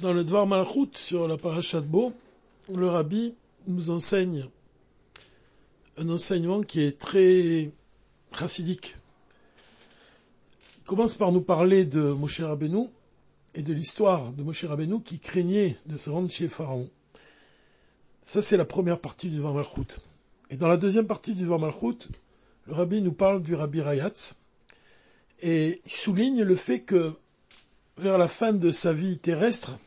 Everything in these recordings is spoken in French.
Dans le Dvar Malchut sur la paracha de Bo, le rabbi nous enseigne un enseignement qui est très chassidique. Il commence par nous parler de Moshe Rabbeinu et de l'histoire de Moshe Rabbeinu qui craignait de se rendre chez Pharaon. Ça, c'est la première partie du Dvar Malchut. Et dans la deuxième partie du Dvar Malchut, le rabbi nous parle du rabbi Rayatz et souligne le fait que vers la fin de sa vie terrestre,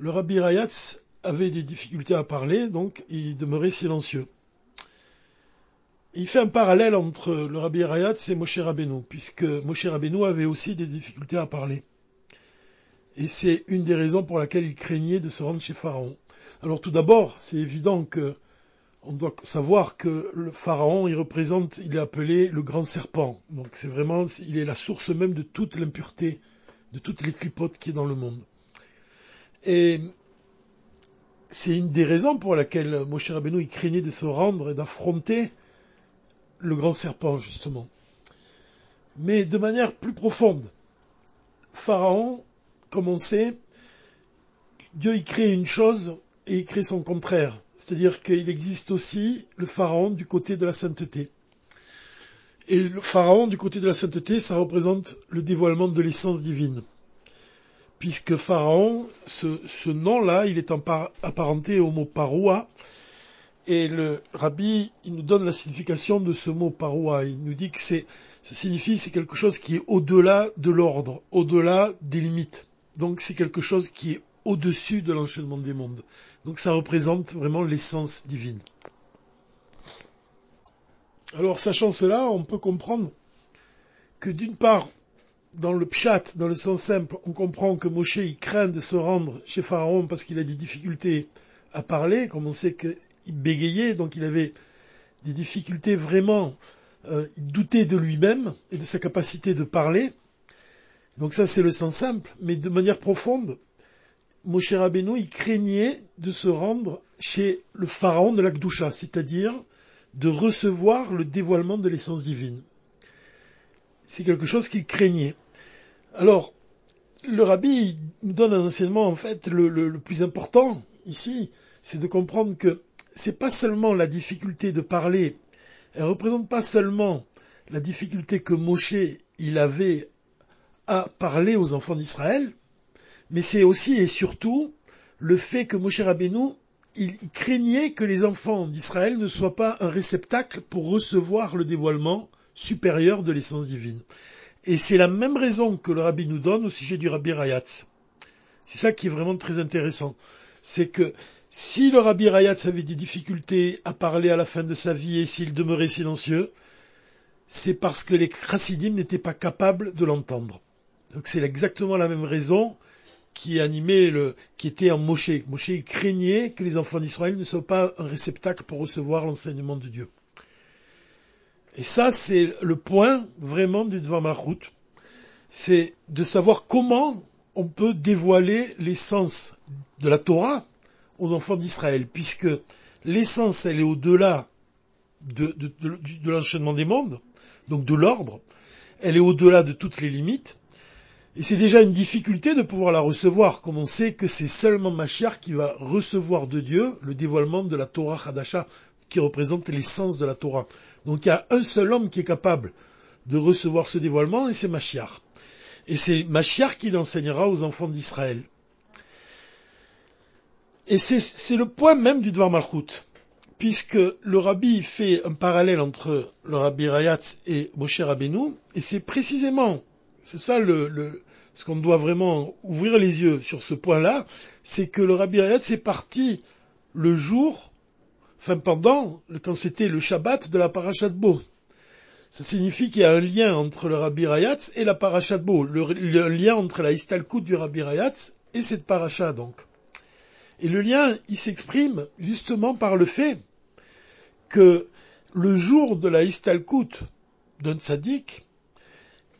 le rabbi Rayatz avait des difficultés à parler, donc il demeurait silencieux. Il fait un parallèle entre le rabbi Rayatz et Moshe Rabbeinu, puisque Moshe Rabbeinu avait aussi des difficultés à parler. Et c'est une des raisons pour laquelle il craignait de se rendre chez Pharaon. Alors tout d'abord, c'est évident que on doit savoir que le pharaon, il représente, il est appelé le grand serpent. Donc c'est vraiment, il est la source même de toute l'impureté de toutes les clipotes qui est dans le monde. Et c'est une des raisons pour laquelle Moshe Rabbeinu il craignait de se rendre et d'affronter le grand serpent, justement. Mais de manière plus profonde. Pharaon, comme on sait, Dieu il crée une chose et il crée son contraire. C'est-à-dire qu'il existe aussi le pharaon du côté de la sainteté. Et le pharaon, du côté de la sainteté, ça représente le dévoilement de l'essence divine. Puisque pharaon, ce, nom-là, il est apparenté au mot paroua. Et le rabbi, il nous donne la signification de ce mot paroua. Il nous dit que c'est, ça signifie, c'est quelque chose qui est au-delà de l'ordre, au-delà des limites. Donc c'est quelque chose qui est au-dessus de l'enchaînement des mondes. Donc ça représente vraiment l'essence divine. Alors, sachant cela, on peut comprendre que d'une part, dans le pshat, dans le sens simple, on comprend que Moshe il craint de se rendre chez Pharaon parce qu'il a des difficultés à parler, comme on sait qu'il bégayait, donc il avait des difficultés vraiment, euh, il doutait de lui-même et de sa capacité de parler. Donc ça c'est le sens simple, mais de manière profonde, Moshe Rabbeinu il craignait de se rendre chez le pharaon de l'Akdoucha, c'est-à-dire de recevoir le dévoilement de l'essence divine. C'est quelque chose qu'il craignait. Alors, le rabbi nous donne un enseignement, en fait, le, plus important ici, c'est de comprendre que c'est pas seulement la difficulté de parler, elle représente pas seulement la difficulté que Moshe il avait à parler aux enfants d'Israël, mais c'est aussi et surtout le fait que Moshe Rabbeinu il craignait que les enfants d'Israël ne soient pas un réceptacle pour recevoir le dévoilement supérieur de l'essence divine. Et c'est la même raison que le rabbi nous donne au sujet du rabbi Rayatz. C'est ça qui est vraiment très intéressant. C'est que si le rabbi Rayatz avait des difficultés à parler à la fin de sa vie et s'il demeurait silencieux, c'est parce que les chassidim n'étaient pas capables de l'entendre. Donc c'est exactement la même raison qui animait le, qui était en Moshe. Moshe craignait que les enfants d'Israël ne soient pas un réceptacle pour recevoir l'enseignement de Dieu. Et ça, c'est le point vraiment du Dvar Malchut. C'est de savoir comment on peut dévoiler l'essence de la Torah aux enfants d'Israël, puisque l'essence, elle est au-delà de, l'enchaînement des mondes, donc de l'ordre, elle est au-delà de toutes les limites, et c'est déjà une difficulté de pouvoir la recevoir, comme on sait que c'est seulement Mashiach qui va recevoir de Dieu le dévoilement de la Torah Hadasha, qui représente l'essence de la Torah. Donc il y a un seul homme qui est capable de recevoir ce dévoilement, et c'est Mashiach. Et c'est Mashiach qui l'enseignera aux enfants d'Israël. Et c'est le point même du Dvar Malchut, puisque le rabbi fait un parallèle entre le rabbi Rayatz et Moshe Rabbeinu, et c'est précisément c'est ça le, ce qu'on doit vraiment ouvrir les yeux sur ce point-là, c'est que le Rabbi Hayat est parti le jour, enfin pendant, quand c'était le Shabbat de la Parashat Bo. Ça signifie qu'il y a un lien entre le Rabbi Rayatz et la Parashat Bo, le, lien entre la Istalkut du Rabbi Rayatz et cette Parasha donc. Et le lien, il s'exprime justement par le fait que le jour de la Istalkut d'un tzaddik,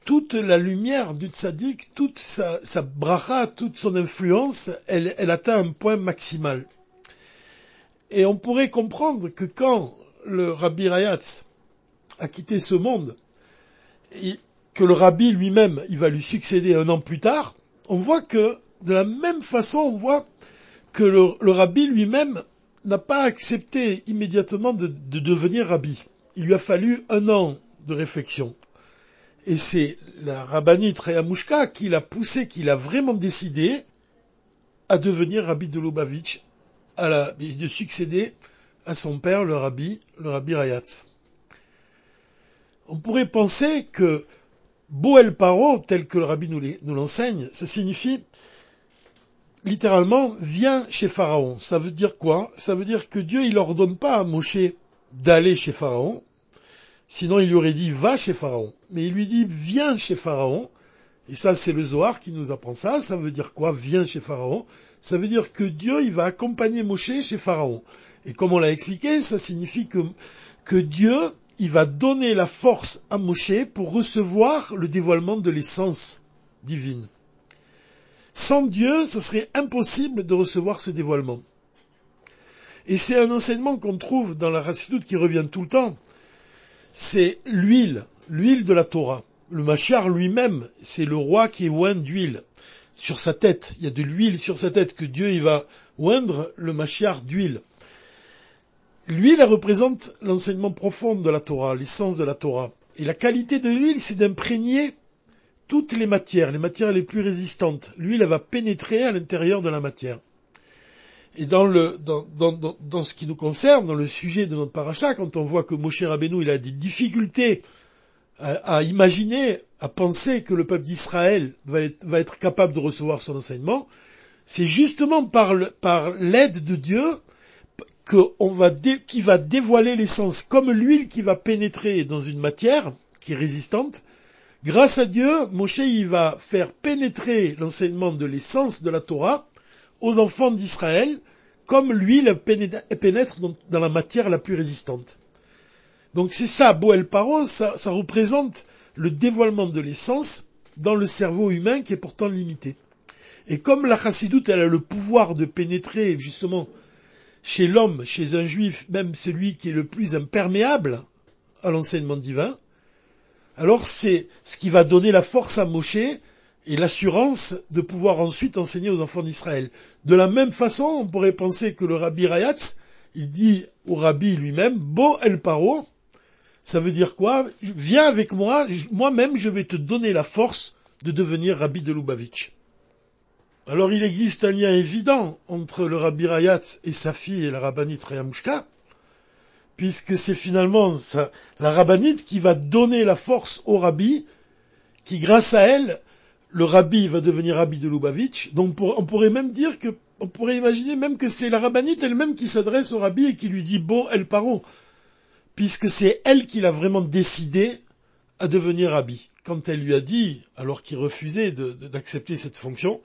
toute la lumière du tzaddik, toute sa, bracha, toute son influence, elle atteint un point maximal. Et on pourrait comprendre que quand le rabbi Rayatz a quitté ce monde, et que le rabbi lui-même, il va lui succéder un an plus tard, on voit que De la même façon, on voit que le, rabbi lui-même n'a pas accepté immédiatement de, devenir rabbi. Il lui a fallu un an de réflexion. Et c'est la rabbinite Rayamushka qui l'a poussé, qui l'a vraiment décidé à devenir rabbi de Lubavitch, de succéder à son père, le rabbi, le rabbi Rayatz. On pourrait penser que Boel Paro, tel que le rabbi nous l'enseigne, ça signifie littéralement viens chez Pharaon. Ça veut dire quoi? Ça veut dire que Dieu il ordonne pas à Moshe d'aller chez Pharaon, sinon il lui aurait dit va chez Pharaon. Mais il lui dit viens chez Pharaon. Et ça c'est le Zohar qui nous apprend ça. Ça veut dire quoi? Viens chez Pharaon. Ça veut dire que Dieu il va accompagner Moshe chez Pharaon. Et comme on l'a expliqué, ça signifie que, Dieu il va donner la force à Moshe pour recevoir le dévoilement de l'essence divine. Sans Dieu, ce serait impossible de recevoir ce dévoilement. Et c'est un enseignement qu'on trouve dans la Racidoute qui revient tout le temps. C'est l'huile, l'huile de la Torah. Le Machar lui-même, c'est le roi qui est oint d'huile sur sa tête. Il y a de l'huile sur sa tête que Dieu il va oindre le Machar d'huile. L'huile représente l'enseignement profond de la Torah, l'essence de la Torah. Et la qualité de l'huile, c'est d'imprégner toutes les matières, les matières les plus résistantes. L'huile, elle va pénétrer à l'intérieur de la matière. Et dans, le, dans, dans, dans, ce qui nous concerne, dans le sujet de notre paracha, quand on voit que Moshe Rabbeinu, il a des difficultés à, imaginer, à penser que le peuple d'Israël va être, capable de recevoir son enseignement, c'est justement par l'aide de Dieu va qui va dévoiler l'essence, comme l'huile qui va pénétrer dans une matière qui est résistante. Grâce à Dieu, Moshe va faire pénétrer l'enseignement de l'essence de la Torah aux enfants d'Israël, comme l'huile pénètre dans la matière la plus résistante. Donc c'est ça, Boel Paro, ça représente le dévoilement de l'essence dans le cerveau humain qui est pourtant limité. Et comme la chassidoute, elle a le pouvoir de pénétrer justement chez l'homme, chez un juif, même celui qui est le plus imperméable à l'enseignement divin, alors c'est ce qui va donner la force à Moshe et l'assurance de pouvoir ensuite enseigner aux enfants d'Israël. De la même façon, on pourrait penser que le rabbi Rayatz, il dit au rabbi lui-même, Bo el paro, ça veut dire quoi? Viens avec moi, moi-même je vais te donner la force de devenir rabbi de Lubavitch. Alors il existe un lien évident entre le Rabbi Rayat et sa fille et la rabbinite Rayamushka, puisque c'est finalement la rabbinite qui va donner la force au rabbi, qui grâce à elle, le rabbi va devenir rabbi de Lubavitch. Donc on pourrait même dire que, on pourrait imaginer même que c'est la rabbinite elle-même qui s'adresse au rabbi et qui lui dit Bon, elle paro, puisque c'est elle qui l'a vraiment décidé à devenir rabbi. Quand elle lui a dit, alors qu'il refusait d'accepter cette fonction,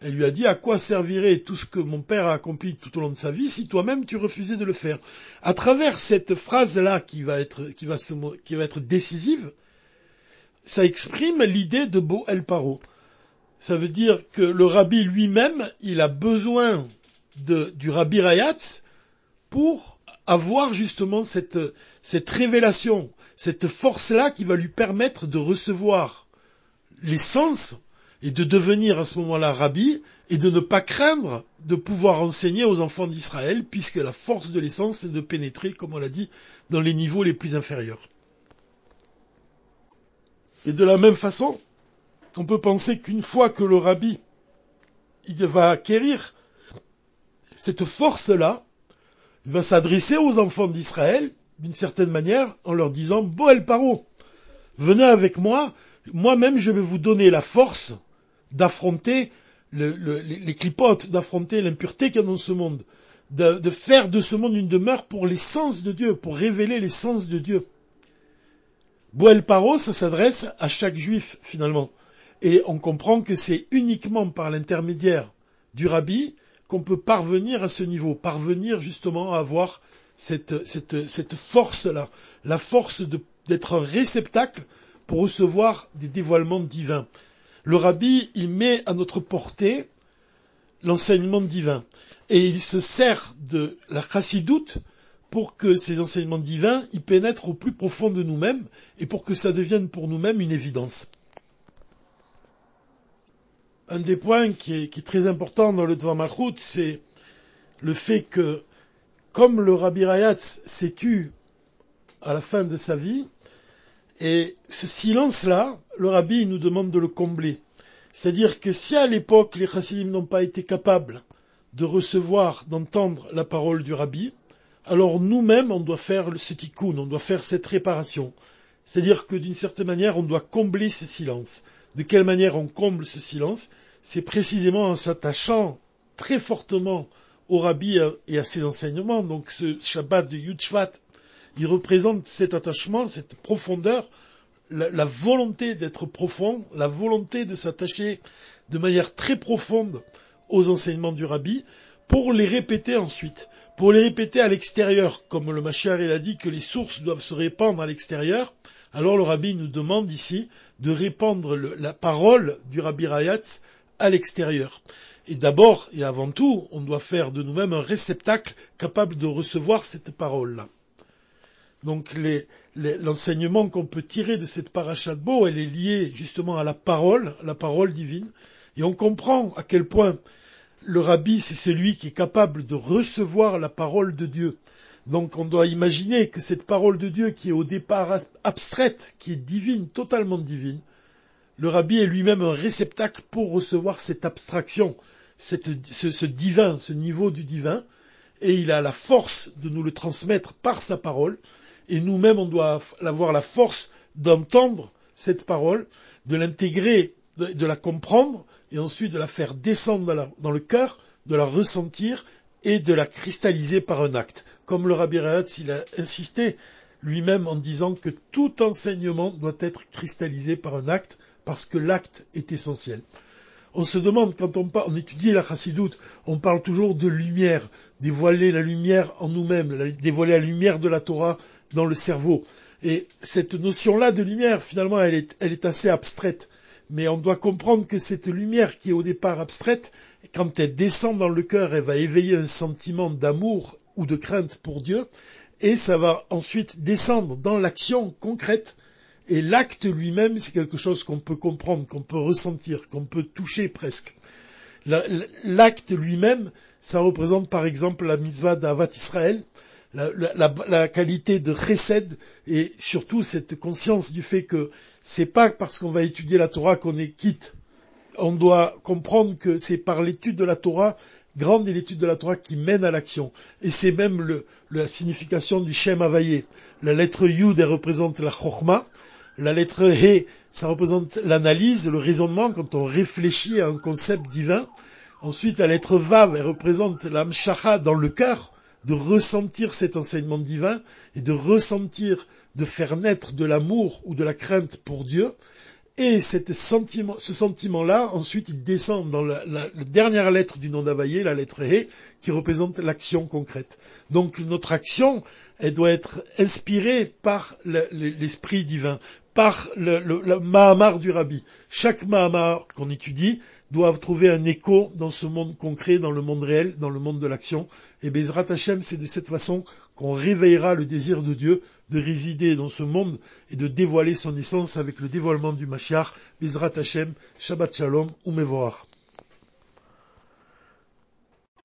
elle lui a dit à quoi servirait tout ce que mon père a accompli tout au long de sa vie si toi-même tu refusais de le faire? À travers cette phrase-là qui va être, qui va qui va être décisive, ça exprime l'idée de Bo El Paro. Ça veut dire que le rabbi lui-même, il a besoin du rabbi Rayatz pour avoir justement cette, cette révélation, cette force-là qui va lui permettre de recevoir l'essence et de devenir à ce moment-là rabbi et de ne pas craindre de pouvoir enseigner aux enfants d'Israël puisque la force de l'essence c'est de pénétrer, comme on l'a dit, dans les niveaux les plus inférieurs. Et de la même façon, on peut penser qu'une fois que le rabbi il va acquérir cette force-là, il va s'adresser aux enfants d'Israël d'une certaine manière en leur disant Boel Paro, venez avec moi, moi-même je vais vous donner la force d'affronter les clipotes, d'affronter l'impureté qu'il y a dans ce monde, de, faire de ce monde une demeure pour l'essence de Dieu, pour révéler l'essence de Dieu. Boel Paro, ça s'adresse à chaque juif finalement. Et on comprend que c'est uniquement par l'intermédiaire du rabbi qu'on peut parvenir à ce niveau, parvenir justement à avoir cette, cette, cette force-là, la force d'être réceptacle pour recevoir des dévoilements divins le rabbi, il met à notre portée l'enseignement divin. Et il se sert de la chassidoute pour que ces enseignements divins y pénètrent au plus profond de nous-mêmes et pour que ça devienne pour nous-mêmes une évidence. Un des points qui est, très important dans le Dvar Malchut, c'est le fait que, comme le Rabbi Rayatz s'est tu à la fin de sa vie, et ce silence-là, le Rabbi nous demande de le combler. C'est-à-dire que si à l'époque les chassidim n'ont pas été capables de recevoir, d'entendre la parole du Rabbi, alors nous-mêmes on doit faire ce tikkun, on doit faire cette réparation. C'est-à-dire que d'une certaine manière on doit combler ce silence. De quelle manière on comble ce silence? C'est précisément en s'attachant très fortement au Rabbi et à ses enseignements. Donc ce Shabbat de Yudshvat, il représente cet attachement, cette profondeur, la, volonté d'être profond, la volonté de s'attacher de manière très profonde aux enseignements du Rabbi, pour les répéter ensuite, pour les répéter à l'extérieur, comme le Machar il a dit que les sources doivent se répandre à l'extérieur, alors le Rabbi nous demande ici de répandre la parole du Rabbi Rayatz à l'extérieur. Et d'abord et avant tout, on doit faire de nous-mêmes un réceptacle capable de recevoir cette parole-là. Donc l'enseignement qu'on peut tirer de cette parachat de Beau, elle est liée justement à la parole, la parole divine, et on comprend à quel point le rabbi, c'est celui qui est capable de recevoir la parole de Dieu. Donc on doit imaginer que cette parole de Dieu qui est au départ abstraite, qui est divine, totalement divine, le rabbi est lui-même un réceptacle pour recevoir cette abstraction, ce, divin, ce niveau du divin, et il a la force de nous le transmettre par sa parole, et nous-mêmes on doit avoir la force d'entendre cette parole, de l'intégrer, de, la comprendre, et ensuite de la faire descendre dans, le cœur, de la ressentir et de la cristalliser par un acte. Comme le Rabbi Rahatz, il a insisté lui-même en disant que tout enseignement doit être cristallisé par un acte, parce que l'acte est essentiel. On se demande, quand on, on étudie la chassidoute, on parle toujours de lumière, dévoiler la lumière en nous-mêmes, dévoiler la lumière de la Torah dans le cerveau. Et cette notion-là de lumière, finalement, elle est, elle est assez abstraite. Mais on doit comprendre que cette lumière qui est au départ abstraite, quand elle descend dans le cœur, elle va éveiller un sentiment d'amour ou de crainte pour Dieu, et ça va ensuite descendre dans l'action concrète. Et l'acte lui-même, c'est quelque chose qu'on peut comprendre, qu'on peut ressentir, qu'on peut toucher presque. L'acte lui-même, ça représente par exemple la mitzvah d'Avat Israël, la, qualité de chesed et surtout cette conscience du fait que c'est pas parce qu'on va étudier la Torah qu'on est quitte. On doit comprendre que c'est par l'étude de la Torah, grande est l'étude de la Torah qui mène à l'action. Et c'est même la signification du Shem Havayé. La lettre Yud, représente la Chochma. La lettre He, ça représente l'analyse, le raisonnement quand on réfléchit à un concept divin. Ensuite, la lettre Vav, elle représente la Mshacha dans le cœur de ressentir cet enseignement divin et de ressentir, de faire naître de l'amour ou de la crainte pour Dieu. Et ce sentiment-là, ensuite, il descend dans la, dernière lettre du nom d'Availlé, la lettre He, qui représente l'action concrète. Donc notre action, elle doit être inspirée par l'esprit divin, par le, le, Mahamar du Rabbi. Chaque Mahamar qu'on étudie, doivent trouver un écho dans ce monde concret, dans le monde réel, dans le monde de l'action. Et Bezrat Hashem, c'est de cette façon qu'on réveillera le désir de Dieu de résider dans ce monde et de dévoiler son essence avec le dévoilement du Mashiach. Bezrat Hashem, Shabbat Shalom, Umevoach.